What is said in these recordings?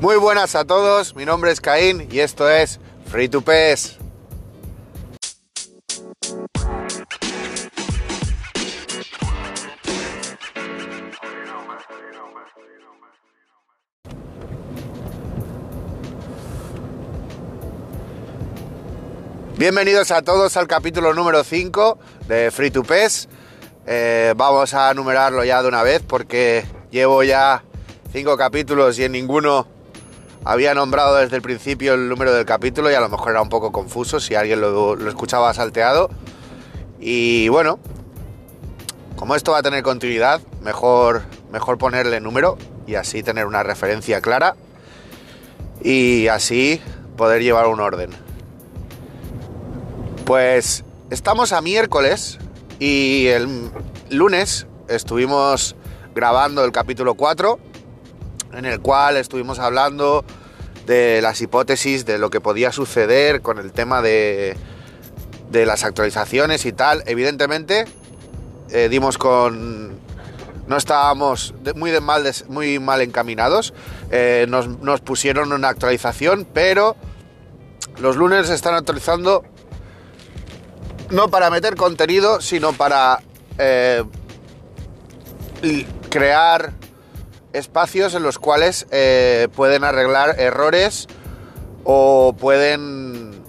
Muy buenas a todos, mi nombre es Caín y esto es Free to. Bienvenidos a todos al capítulo número 5 de Free to. Eh, vamos a numerarlo ya de una vez porque llevo ya 5 capítulos y en ninguno había nombrado desde el principio el número del capítulo y a lo mejor era un poco confuso si alguien lo, escuchaba salteado. Y bueno, como esto va a tener continuidad, mejor, mejor ponerle número y así tener una referencia clara y así poder llevar un orden. Pues estamos a miércoles y el lunes estuvimos grabando el capítulo 4 en el cual estuvimos hablando de las hipótesis de lo que podía suceder con el tema de, de las actualizaciones y tal. Evidentemente eh, dimos con... No estábamos muy, de mal, muy mal encaminados. Eh, nos, pusieron una actualización, pero los lunes están actualizando no para meter contenido, sino para eh, crear espacios en los cuales eh, pueden arreglar errores o pueden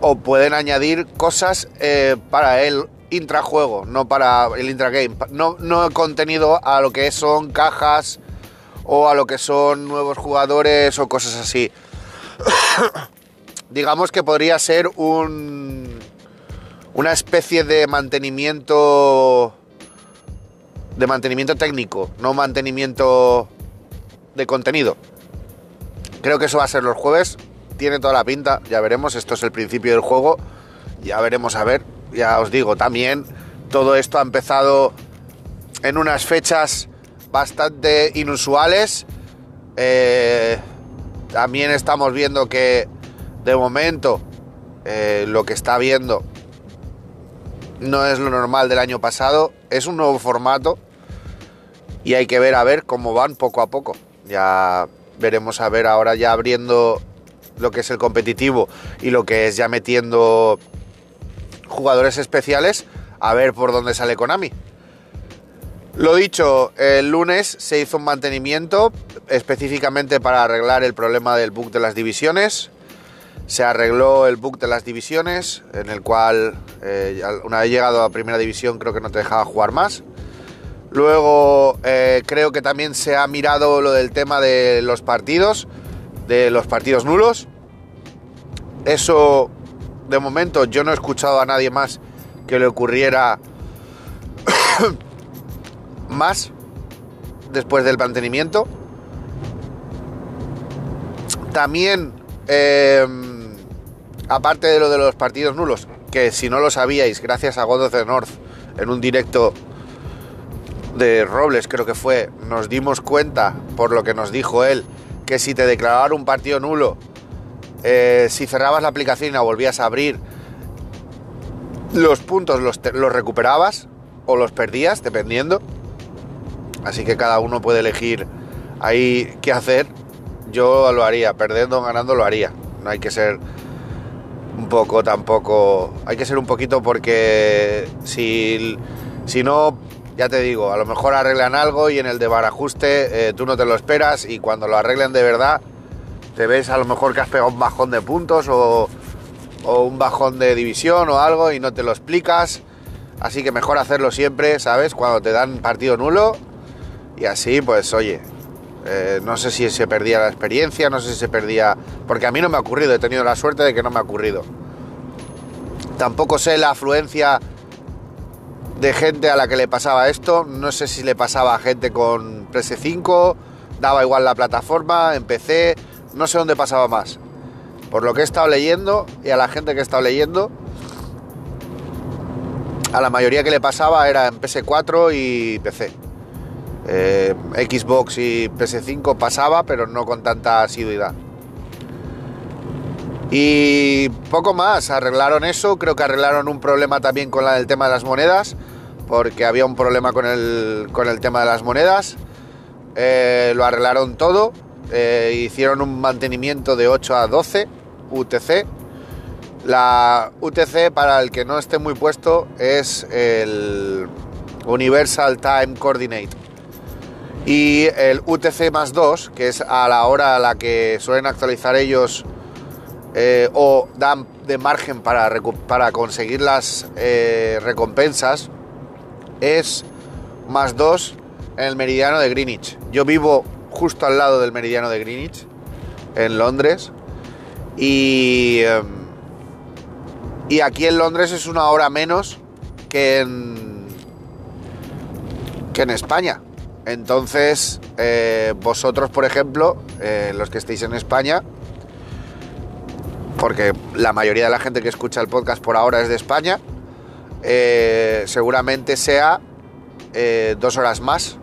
o pueden añadir cosas eh, para el intrajuego, no para el intragame, no, no contenido a lo que son cajas o a lo que son nuevos jugadores o cosas así. Digamos que podría ser un una especie de mantenimiento de mantenimiento técnico, no mantenimiento de contenido. Creo que eso va a ser los jueves. Tiene toda la pinta, ya veremos. Esto es el principio del juego. Ya veremos a ver. Ya os digo, también todo esto ha empezado en unas fechas bastante inusuales. Eh, también estamos viendo que de momento eh, lo que está viendo no es lo normal del año pasado, es un nuevo formato y hay que ver a ver cómo van poco a poco. Ya veremos a ver ahora ya abriendo lo que es el competitivo y lo que es ya metiendo jugadores especiales, a ver por dónde sale Konami. Lo dicho, el lunes se hizo un mantenimiento específicamente para arreglar el problema del bug de las divisiones se arregló el bug de las divisiones, en el cual eh, una vez llegado a primera división creo que no te dejaba jugar más. Luego eh, creo que también se ha mirado lo del tema de los partidos, de los partidos nulos. Eso, de momento, yo no he escuchado a nadie más que le ocurriera más después del mantenimiento. También... Eh, aparte de lo de los partidos nulos, que si no lo sabíais, gracias a God of the North, en un directo de Robles creo que fue, nos dimos cuenta, por lo que nos dijo él, que si te declaraban un partido nulo, eh, si cerrabas la aplicación y la volvías a abrir, los puntos los, los recuperabas o los perdías, dependiendo. Así que cada uno puede elegir ahí qué hacer. Yo lo haría, perdiendo o ganando lo haría. No hay que ser un poco tampoco. Hay que ser un poquito porque si, si no, ya te digo, a lo mejor arreglan algo y en el de barajuste eh, tú no te lo esperas y cuando lo arreglen de verdad te ves a lo mejor que has pegado un bajón de puntos o, o un bajón de división o algo y no te lo explicas. Así que mejor hacerlo siempre, ¿sabes? Cuando te dan partido nulo y así, pues oye, eh, no sé si se perdía la experiencia, no sé si se perdía... Porque a mí no me ha ocurrido, he tenido la suerte de que no me ha ocurrido. Tampoco sé la afluencia de gente a la que le pasaba esto. No sé si le pasaba a gente con PS5, daba igual la plataforma, empecé, no sé dónde pasaba más. Por lo que he estado leyendo y a la gente que he estado leyendo, a la mayoría que le pasaba era en PS4 y PC. Eh, Xbox y PS5 pasaba, pero no con tanta asiduidad. Y poco más, arreglaron eso, creo que arreglaron un problema también con la del tema de las monedas, porque había un problema con el, con el tema de las monedas. Eh, lo arreglaron todo eh, hicieron un mantenimiento de 8 a 12 UTC. La UTC, para el que no esté muy puesto, es el Universal Time Coordinate. Y el UTC más 2, que es a la hora a la que suelen actualizar ellos eh, o dan de margen para, para conseguir las recompensas, es más 2 en el meridiano de Greenwich. Yo vivo justo al lado del meridiano de Greenwich, en Londres, y, em, y aquí en Londres es una hora menos que en, que en España. Entonces, eh, vosotros, por ejemplo, eh, los que estéis en España, porque la mayoría de la gente que escucha el podcast por ahora es de España, eh, seguramente sea dos horas más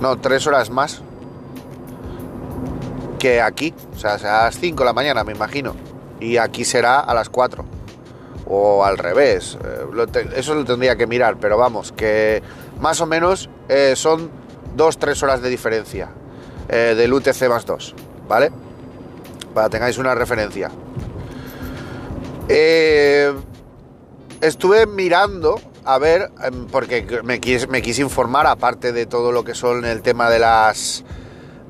no, tres horas más que aquí. O sea, a las 5 de la mañana, me imagino. Y aquí será a las 4. O al revés. Eh, eso lo tendría que mirar, pero vamos, que más o menos eh, son 2-3 horas de diferencia eh, del UTC más 2, ¿vale? Para que tengáis una referencia. Estuve mirando a ver, em, porque me quise, informar, aparte de todo lo que son el tema de las,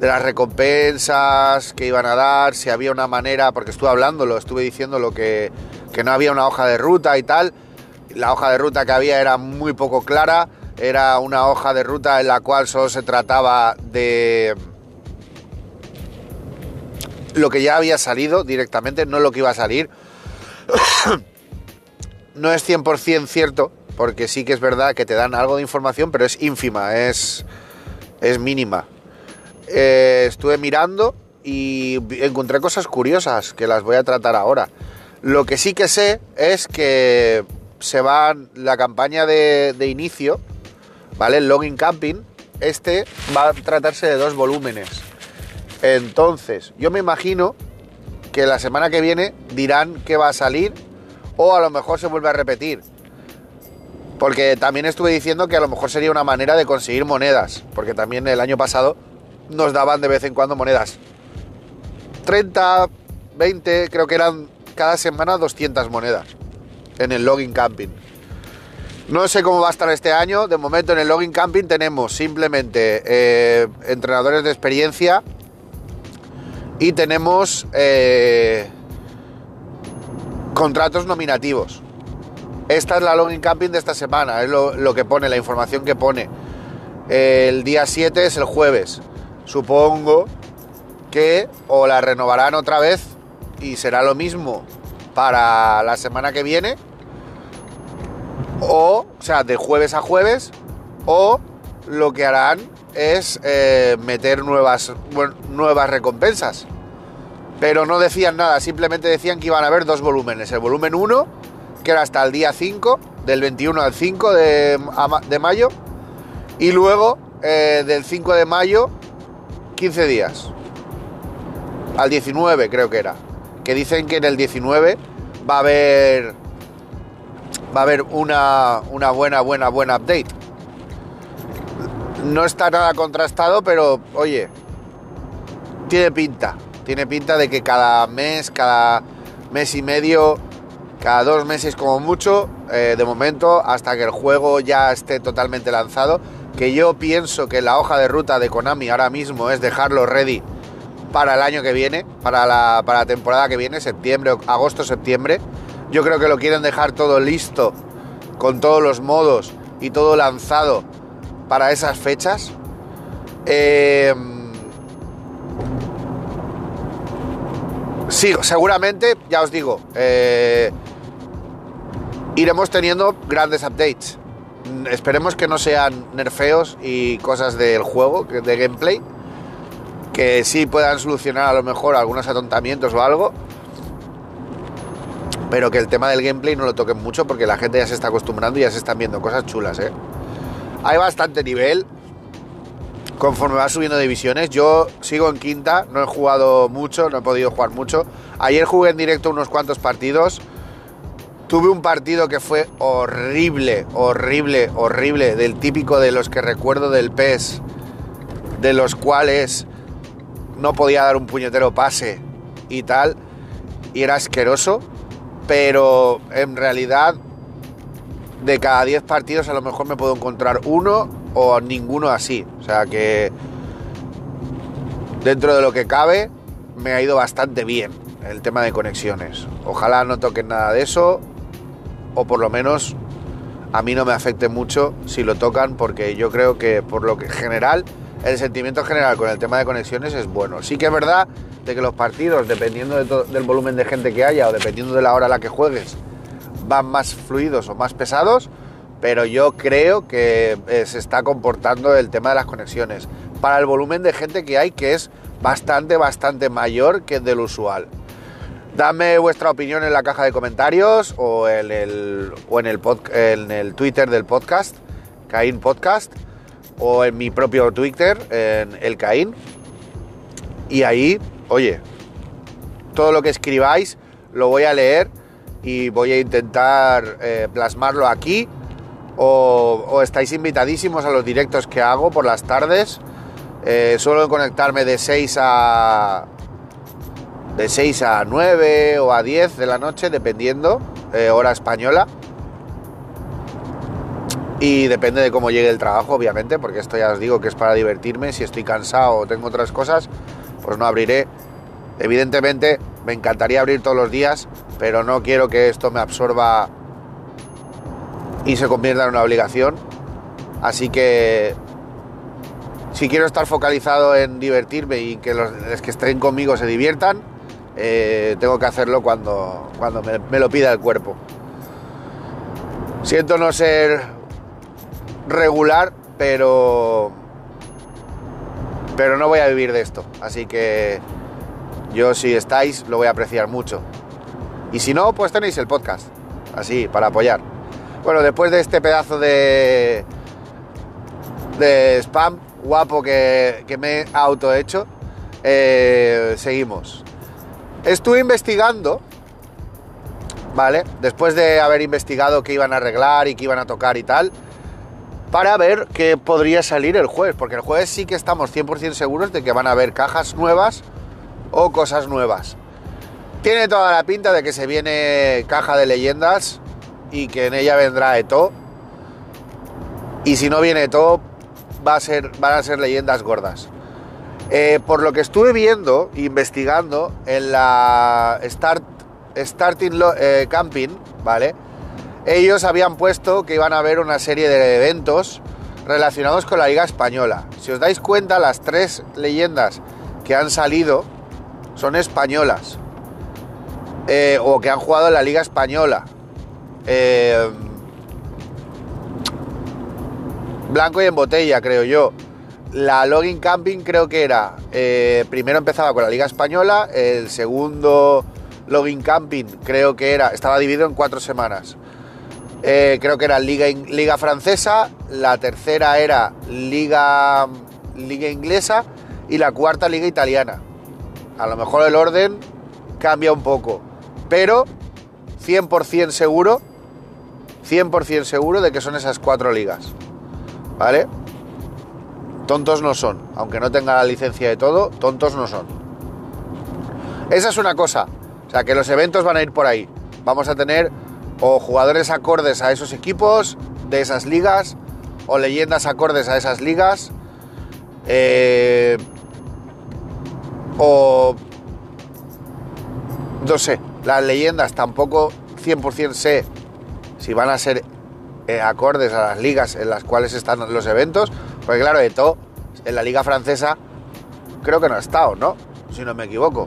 de las recompensas que iban a dar, si había una manera, porque estuve hablando, lo estuve diciendo lo que, que no había una hoja de ruta y tal. La hoja de ruta que había era muy poco clara, era una hoja de ruta en la cual solo se trataba de lo que ya había salido directamente, no lo que iba a salir. no es 100% cierto porque sí que es verdad que te dan algo de información, pero es ínfima, es, es mínima. Eh, estuve mirando y encontré cosas curiosas que las voy a tratar ahora. Lo que sí que sé es que se va la campaña de, de inicio, ¿vale? El login camping, este va a tratarse de dos volúmenes. Entonces, yo me imagino que la semana que viene dirán que va a salir o a lo mejor se vuelve a repetir. Porque también estuve diciendo que a lo mejor sería una manera de conseguir monedas, porque también el año pasado nos daban de vez en cuando monedas. 30, 20, creo que eran cada semana 200 monedas en el login camping. No sé cómo va a estar este año. De momento en el login camping tenemos simplemente eh, entrenadores de experiencia y tenemos eh, contratos nominativos. Esta es la login camping de esta semana, es lo, que pone, la información que pone. El día 7 es el jueves. Supongo que o la renovarán otra vez y será lo mismo para la semana que viene. O, o sea, de jueves a jueves. O lo que harán es eh, meter nuevas, nuevas recompensas. Pero no decían nada, simplemente decían que iban a haber dos volúmenes. El volumen 1 que era hasta el día 5, del 21 al 5 de, mayo, y luego eh, del 5 de mayo, 15 días, al 19 creo que era, que dicen que en el 19 va a haber, va a haber una, una buena, buena, buena update. No está nada contrastado, pero oye, tiene pinta. Tiene pinta de que cada mes, cada mes y medio cada dos meses como mucho, eh, de momento, hasta que el juego ya esté totalmente lanzado, que yo pienso que la hoja de ruta de Konami ahora mismo es dejarlo ready para el año que viene, para la, para temporada que viene, septiembre, agosto, septiembre. Yo creo que lo quieren dejar todo listo, con todos los modos y todo lanzado para esas fechas. Eh, sí, seguramente, ya os digo, eh, iremos teniendo grandes updates. Mm, esperemos que no sean nerfeos y cosas del juego, de gameplay, que sí puedan solucionar a lo mejor algunos atontamientos o algo, pero que el tema del gameplay no lo toquen mucho porque la gente ya se está acostumbrando y ya se están viendo cosas chulas, ¿eh? Hay bastante nivel conforme va subiendo divisiones. Yo sigo en quinta, no he jugado mucho, no he podido jugar mucho. Ayer jugué en directo unos cuantos partidos Tuve un partido que fue horrible, horrible, horrible, del típico de los que recuerdo del PES. de los cuales no podía dar un puñetero pase y tal, y era asqueroso, pero en realidad de cada 10 partidos a lo mejor me puedo encontrar uno o ninguno así. O sea que dentro de lo que cabe me ha ido bastante bien el tema de conexiones. Ojalá no toquen nada de eso o por lo menos a mí no me afecte mucho si lo tocan porque yo creo que por lo que general el sentimiento general con el tema de conexiones es bueno. Sí que es verdad de que los partidos, dependiendo del volumen de gente que haya o dependiendo de la hora a la que juegues, van más fluidos o más pesados, pero yo creo que eh, se está comportando el tema de las conexiones para el volumen de gente que hay, que es bastante, bastante mayor que el del usual. Dame vuestra opinión en la caja de comentarios o en el, o en el, Twitter del podcast, Caín Podcast, o en mi propio Twitter, en el Caín. Y ahí, oye, todo lo que escribáis lo voy a leer y voy a intentar eh, plasmarlo aquí. O, estáis invitadísimos a los directos que hago por las tardes. Eh, suelo conectarme de 6 a. de 6 a 9 o a 10 de la noche, dependiendo, eh, hora española. Y depende de cómo llegue el trabajo, obviamente, porque esto ya os digo que es para divertirme. Si estoy cansado o tengo otras cosas, pues no abriré. Evidentemente, me encantaría abrir todos los días, pero no quiero que esto me absorba y se convierta en una obligación. Así que si quiero estar focalizado en divertirme y que los, que estén conmigo se diviertan, eh, tengo que hacerlo cuando, cuando me, lo pida el cuerpo. Siento no ser regular, pero pero no voy a vivir de esto. Así que yo si estáis lo voy a apreciar mucho. Y si no, pues tenéis el podcast. Así, para apoyar. Bueno, después de este pedazo de, de spam guapo que, me he auto hecho, eh, seguimos. Estuve investigando, ¿vale? Después de haber investigado qué iban a arreglar y qué iban a tocar y tal, para ver qué podría salir el jueves, porque el jueves sí que estamos 100% seguros de que van a haber cajas nuevas o cosas nuevas. Tiene toda la pinta de que se viene caja de leyendas y que en ella vendrá Eto. Y si no viene Eto, va a ser, van a ser leyendas gordas. Eh, por lo que estuve viendo, investigando, en la Start, Starting eh, Camping, ¿vale? Ellos habían puesto que iban a haber una serie de eventos relacionados con la Liga Española. Si os dais cuenta, las tres leyendas que han salido son españolas. Eh, o que han jugado en la Liga Española. Eh, blanco y en botella, creo yo. La Login Camping creo que era. Eh, primero empezaba con la Liga Española. El segundo Login Camping creo que era. Estaba dividido en cuatro semanas. creo que era Liga, Liga Francesa. La tercera era Liga, Liga Inglesa. Y la cuarta Liga Italiana. A lo mejor el orden cambia un poco, pero 100% seguro, 100% seguro de que son esas cuatro ligas. ¿Vale? Tontos no son, aunque no tenga la licencia de todo, tontos no son. Esa es una cosa, o sea que los eventos van a ir por ahí. Vamos a tener o jugadores acordes a esos equipos de esas ligas, o leyendas acordes a esas ligas. Eh, o no sé, las leyendas tampoco 100% sé si van a ser eh, acordes a las ligas en las cuales están los eventos, porque claro, todo en la liga francesa creo que no ha estado, ¿no? Si no me equivoco.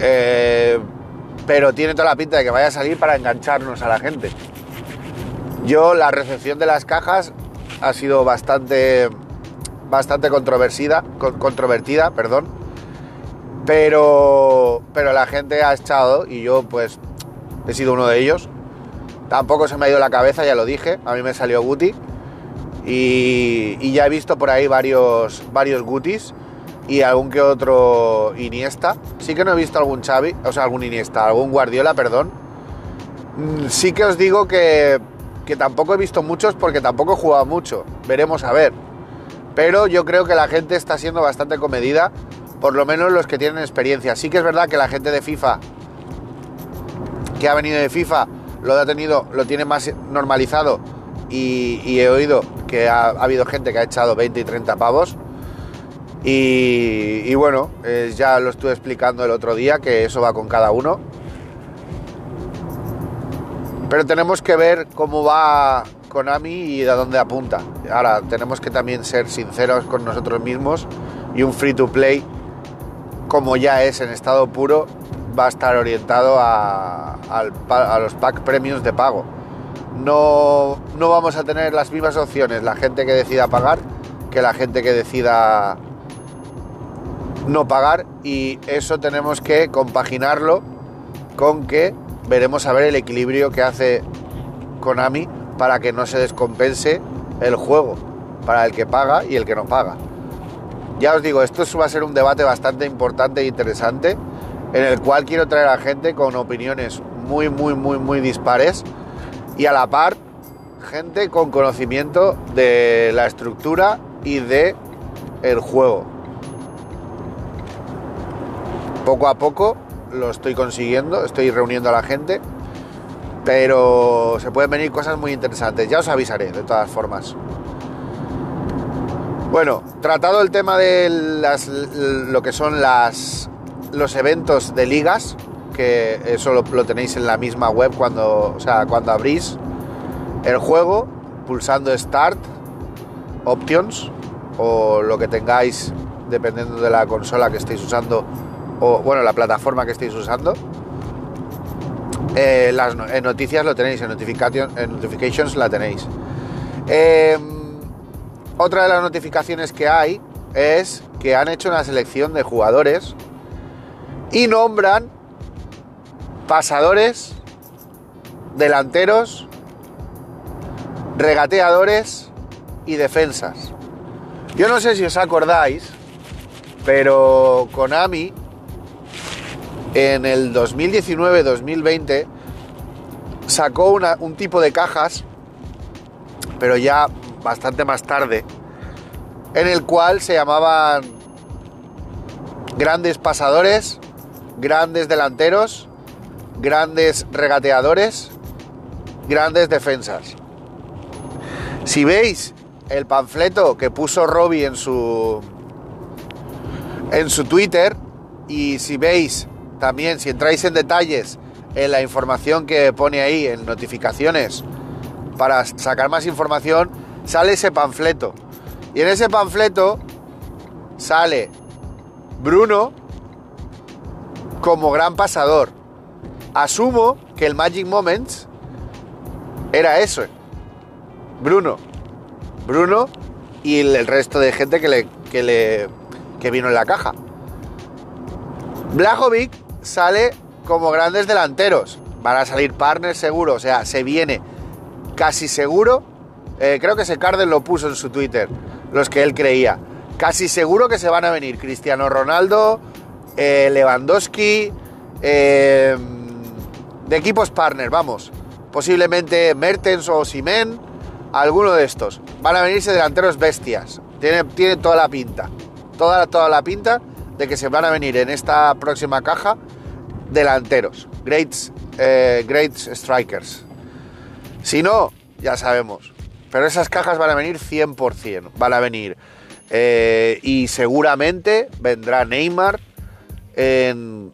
Eh, pero tiene toda la pinta de que vaya a salir para engancharnos a la gente. Yo la recepción de las cajas ha sido bastante bastante controversida, controvertida, perdón pero, pero la gente ha echado y yo pues he sido uno de ellos. Tampoco se me ha ido la cabeza, ya lo dije, a mí me salió Guti. Y, ya he visto por ahí varios, varios Gutis y algún que otro Iniesta. Sí que no he visto algún Xavi, o sea, algún Iniesta, algún Guardiola, perdón. Mm, sí que os digo que, que tampoco he visto muchos porque tampoco he jugado mucho. Veremos a ver. Pero yo creo que la gente está siendo bastante comedida, por lo menos los que tienen experiencia. Sí que es verdad que la gente de FIFA, que ha venido de FIFA, lo ha tenido, lo tiene más normalizado y, he oído que ha, habido gente que ha echado 20 y 30 pavos. Y, bueno, ya lo estuve explicando el otro día, que eso va con cada uno. Pero tenemos que ver cómo va Konami y de dónde apunta. Ahora, tenemos que también ser sinceros con nosotros mismos y un free to play, como ya es en estado puro, va a estar orientado a, los pack premiums de pago no, no vamos a tener las mismas opciones la gente que decida pagar que la gente que decida no pagar y eso tenemos que compaginarlo con que veremos a ver el equilibrio que hace Konami para que no se descompense el juego para el que paga y el que no paga. Ya os digo, esto va a ser un debate bastante importante e interesante en el cual quiero traer a gente con opiniones muy, muy, muy, muy dispares y a la par gente con conocimiento de la estructura y de el juego. Poco a poco lo estoy consiguiendo, estoy reuniendo a la gente, pero se pueden venir cosas muy interesantes. Ya os avisaré, de todas formas. Bueno, tratado el tema de las, lo que son las, los eventos de ligas, que eso lo, tenéis en la misma web cuando, o sea, cuando abrís el juego, pulsando Start, Options o lo que tengáis dependiendo de la consola que estéis usando o bueno, la plataforma que estéis usando. Eh, las en noticias lo tenéis, en, en notifications la tenéis. Em, otra de las notificaciones que hay es que han hecho una selección de jugadores y nombran pasadores, delanteros, regateadores y defensas. Yo no sé si os acordáis, pero Konami en el 2019-2020 sacó un tipo de cajas, pero ya bastante más tarde, en el cual se llamaban grandes pasadores, grandes delanteros grandes regateadores, grandes defensas. Si veis el panfleto que puso Robbie en su en su Twitter y si veis también si entráis en detalles en la información que pone ahí en notificaciones para sacar más información, sale ese panfleto. Y en ese panfleto sale Bruno como gran pasador asumo que el Magic Moments era eso. Bruno. Bruno y el, resto de gente que le, que le que vino en la caja. Blajovic sale como grandes delanteros. Van a salir partners seguro. O sea, se viene casi seguro. Eh, creo que ese Carden lo puso en su Twitter. Los que él creía. Casi seguro que se van a venir Cristiano Ronaldo, eh, Lewandowski, eh, de equipos partner, vamos. Posiblemente Mertens o Simen, alguno de estos. Van a venirse delanteros bestias. Tiene, toda la pinta. Toda, toda la pinta de que se van a venir en esta próxima caja delanteros. Great, eh, great strikers. Si no, ya sabemos. Pero esas cajas van a venir 100%. Van a venir. Eh, y seguramente vendrá Neymar en,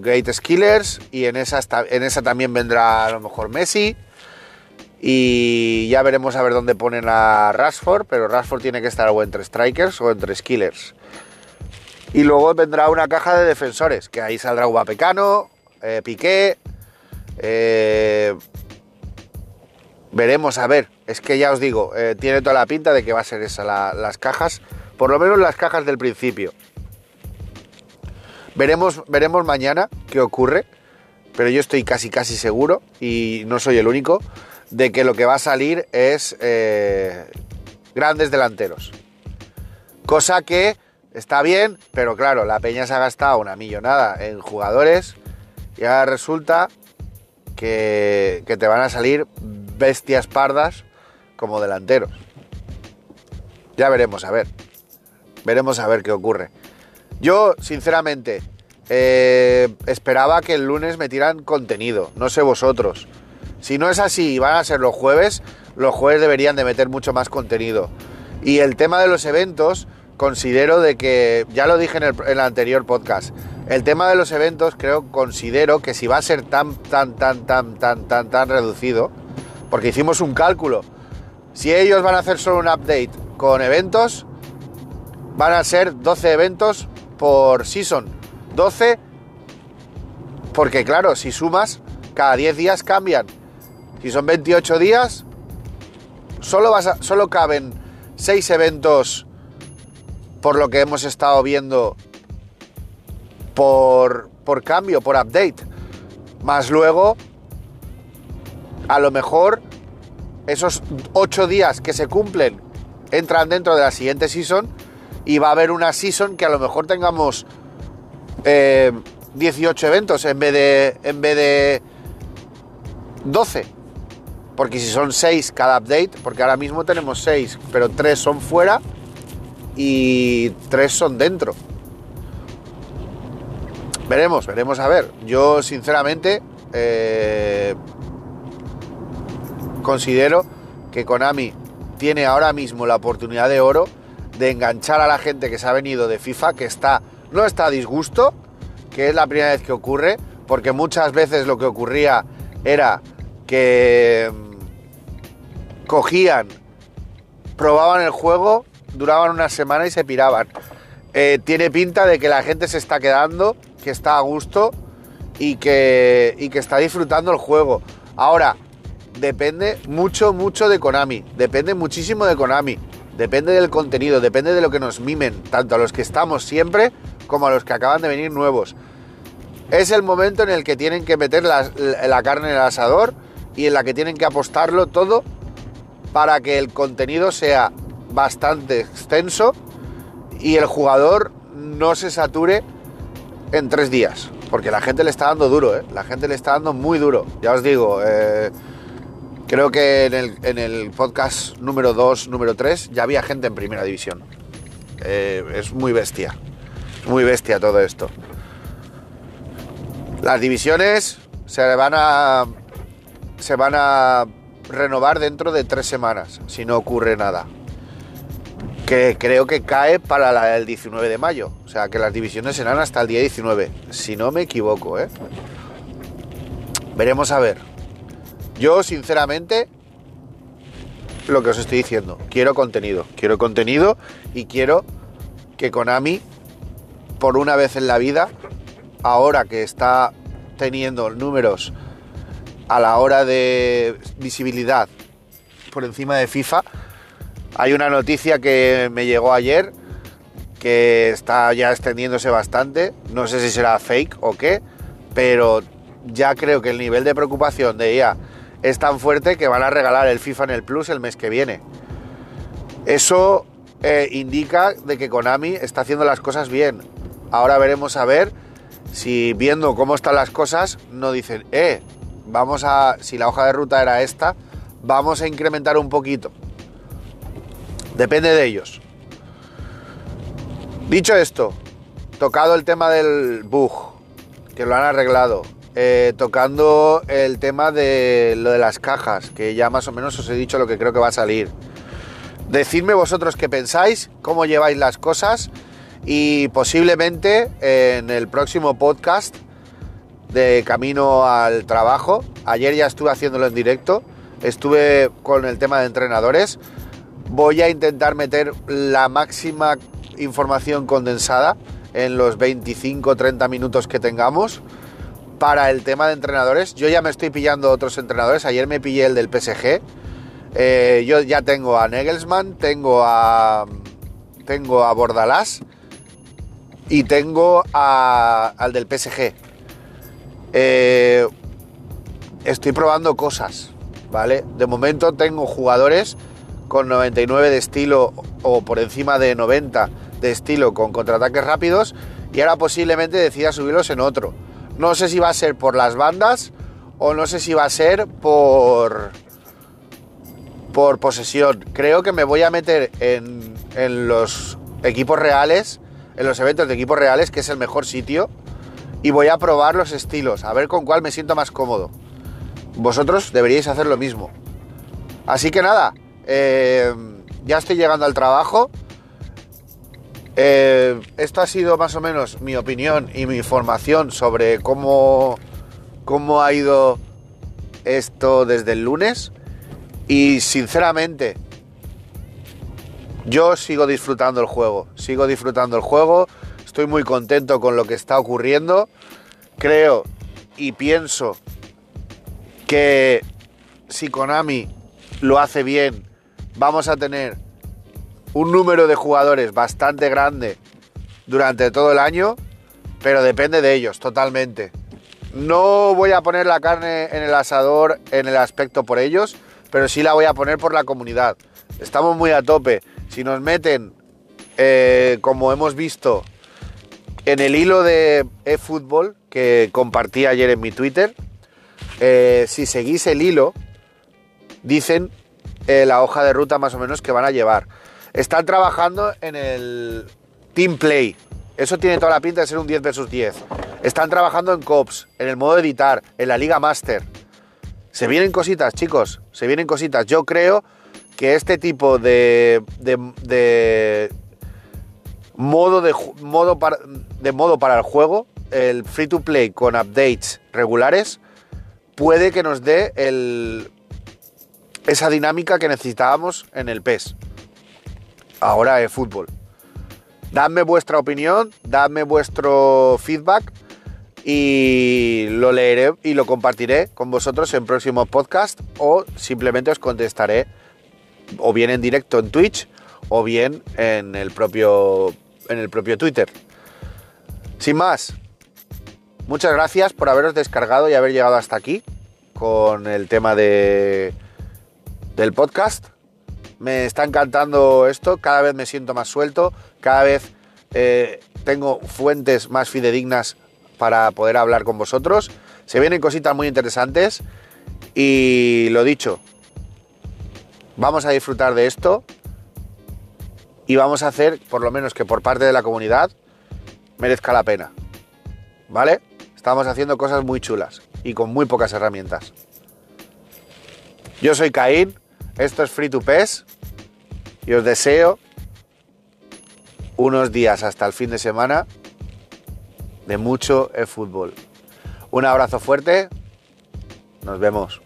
Great Skillers y en esa, en esa también vendrá a lo mejor Messi. Y ya veremos a ver dónde ponen a Rashford, pero Rashford tiene que estar o entre Strikers o entre Skillers. Y luego vendrá una caja de defensores, que ahí saldrá Ubapecano, eh, Piqué. Eh, veremos a ver. Es que ya os digo, eh, tiene toda la pinta de que va a ser esa las cajas, por lo menos las cajas del principio. Veremos, veremos mañana qué ocurre, pero yo estoy casi casi seguro, y no soy el único, de que lo que va a salir es eh, grandes delanteros. Cosa que está bien, pero claro, la Peña se ha gastado una millonada en jugadores y ahora resulta que, que te van a salir bestias pardas como delanteros. Ya veremos, a ver. Veremos a ver qué ocurre. Yo, sinceramente, eh, esperaba que el lunes me tiran contenido, no sé vosotros. Si no es así y van a ser los jueves, los jueves deberían de meter mucho más contenido. Y el tema de los eventos, considero de que, ya lo dije en el, anterior podcast, el tema de los eventos creo, considero que si va a ser tan, tan, tan, tan, tan, tan, tan reducido, porque hicimos un cálculo, si ellos van a hacer solo un update con eventos, van a ser 12 eventos por season. 12, porque claro, si sumas, cada 10 días cambian. Si son 28 días, solo, vas solo caben 6 eventos por lo que hemos estado viendo por, por cambio, por update. Más luego, a lo mejor esos 8 días que se cumplen entran dentro de la siguiente season y va a haber una season que a lo mejor tengamos 18 eh, eventos en vez de en vez de 12 porque si son 6 cada update porque ahora mismo tenemos 6 pero 3 son fuera y 3 son dentro. Veremos veremos a ver. Yo sinceramente eh, considero que Konami tiene ahora mismo la oportunidad de oro de enganchar a la gente que se ha venido de FIFA, que está, no está a disgusto, que es la primera vez que ocurre, porque muchas veces lo que ocurría era que mm, cogían, probaban el juego, duraban una semana y se piraban. Eh, tiene pinta de que la gente se está quedando, que está a gusto y que, y que está disfrutando el juego. Ahora, depende mucho, mucho de Konami. Depende muchísimo de Konami. Depende del contenido, depende de lo que nos mimen, tanto a los que estamos siempre como a los que acaban de venir nuevos. Es el momento en el que tienen que meter la, carne en el asador y en la que tienen que apostarlo todo para que el contenido sea bastante extenso y el jugador no se sature en tres días. Porque la gente le está dando duro, ¿eh? La gente le está dando muy duro. Ya os digo, eh, Creo que en el, podcast número 2, número 3, ya había gente en primera división. Eh, es muy bestia. Es muy bestia todo esto. Las divisiones se van a. se van a renovar dentro de tres semanas, si no ocurre nada. Que creo que cae para el 19 de mayo. O sea que las divisiones serán hasta el día 19. Si no me equivoco, ¿eh? Veremos a ver. Yo, sinceramente, lo que os estoy diciendo, quiero contenido. Quiero contenido y quiero que Konami, por una vez en la vida, ahora que está teniendo números a la hora de visibilidad por encima de FIFA, hay una noticia que me llegó ayer que está ya extendiéndose bastante, no sé si será fake o qué, pero ya creo que el nivel de preocupación de ella es tan fuerte que van a regalar el FIFA en el Plus el mes que viene. Eso eh, indica de que Konami está haciendo las cosas bien. Ahora veremos a ver si viendo cómo están las cosas no dicen, eh, vamos a, si la hoja de ruta era esta, vamos a incrementar un poquito. Depende de ellos. Dicho esto, tocado el tema del bug, que lo han arreglado, eh, tocando el tema de lo de las cajas, que ya más o menos os he dicho lo que creo que va a salir. Decidme vosotros qué pensáis, cómo lleváis las cosas y posiblemente en el próximo podcast de camino al trabajo, ayer ya estuve haciéndolo en directo, estuve con el tema de entrenadores, voy a intentar meter la máxima información condensada en los 25-30 minutos que tengamos para el tema de entrenadores. Yo ya me estoy pillando otros entrenadores. Ayer me pillé el del PSG. Eh, yo ya tengo a Negelsmann, tengo a. Tengo a Bordalás y tengo al del PSG. Eh, estoy probando cosas, ¿vale? De momento tengo jugadores con 99 de estilo o por encima de 90 de estilo con contraataques rápidos y ahora posiblemente decida subirlos en otro. No sé si va a ser por las bandas o no sé si va a ser por por posesión. Creo que me voy a meter en, en los equipos reales, en los eventos de equipos reales, que es el mejor sitio, y voy a probar los estilos, a ver con cuál me siento más cómodo. Vosotros deberíais hacer lo mismo. Así que nada, eh, ya estoy llegando al trabajo. Eh, esto ha sido más o menos mi opinión y mi información sobre cómo, cómo ha ido esto desde el lunes. Y sinceramente, yo sigo disfrutando el juego. Sigo disfrutando el juego. Estoy muy contento con lo que está ocurriendo. Creo y pienso que si Konami lo hace bien, vamos a tener un número de jugadores bastante grande durante todo el año, pero depende de ellos totalmente. No voy a poner la carne en el asador en el aspecto por ellos, pero sí la voy a poner por la comunidad. Estamos muy a tope. Si nos meten, eh, como hemos visto, en el hilo de eFootball que compartí ayer en mi Twitter, eh, si seguís el hilo, dicen eh, la hoja de ruta más o menos que van a llevar. Están trabajando en el Team Play. Eso tiene toda la pinta de ser un 10 versus 10. Están trabajando en COPS, en el modo editar, en la Liga Master. Se vienen cositas, chicos. Se vienen cositas. Yo creo que este tipo de, de, modo, de, modo, para, de modo para el juego, el free to play con updates regulares, puede que nos dé el, esa dinámica que necesitábamos en el PES. Ahora es fútbol. Dadme vuestra opinión, dadme vuestro feedback y lo leeré y lo compartiré con vosotros en próximos podcasts o simplemente os contestaré o bien en directo en Twitch o bien en el propio, en el propio Twitter. Sin más, muchas gracias por haberos descargado y haber llegado hasta aquí con el tema de, del podcast. Me está encantando esto, cada vez me siento más suelto, cada vez eh, tengo fuentes más fidedignas para poder hablar con vosotros. Se vienen cositas muy interesantes y lo dicho, vamos a disfrutar de esto y vamos a hacer, por lo menos que por parte de la comunidad, merezca la pena. ¿Vale? Estamos haciendo cosas muy chulas y con muy pocas herramientas. Yo soy Caín, esto es Free to PES y os deseo unos días hasta el fin de semana de mucho fútbol. Un abrazo fuerte, nos vemos.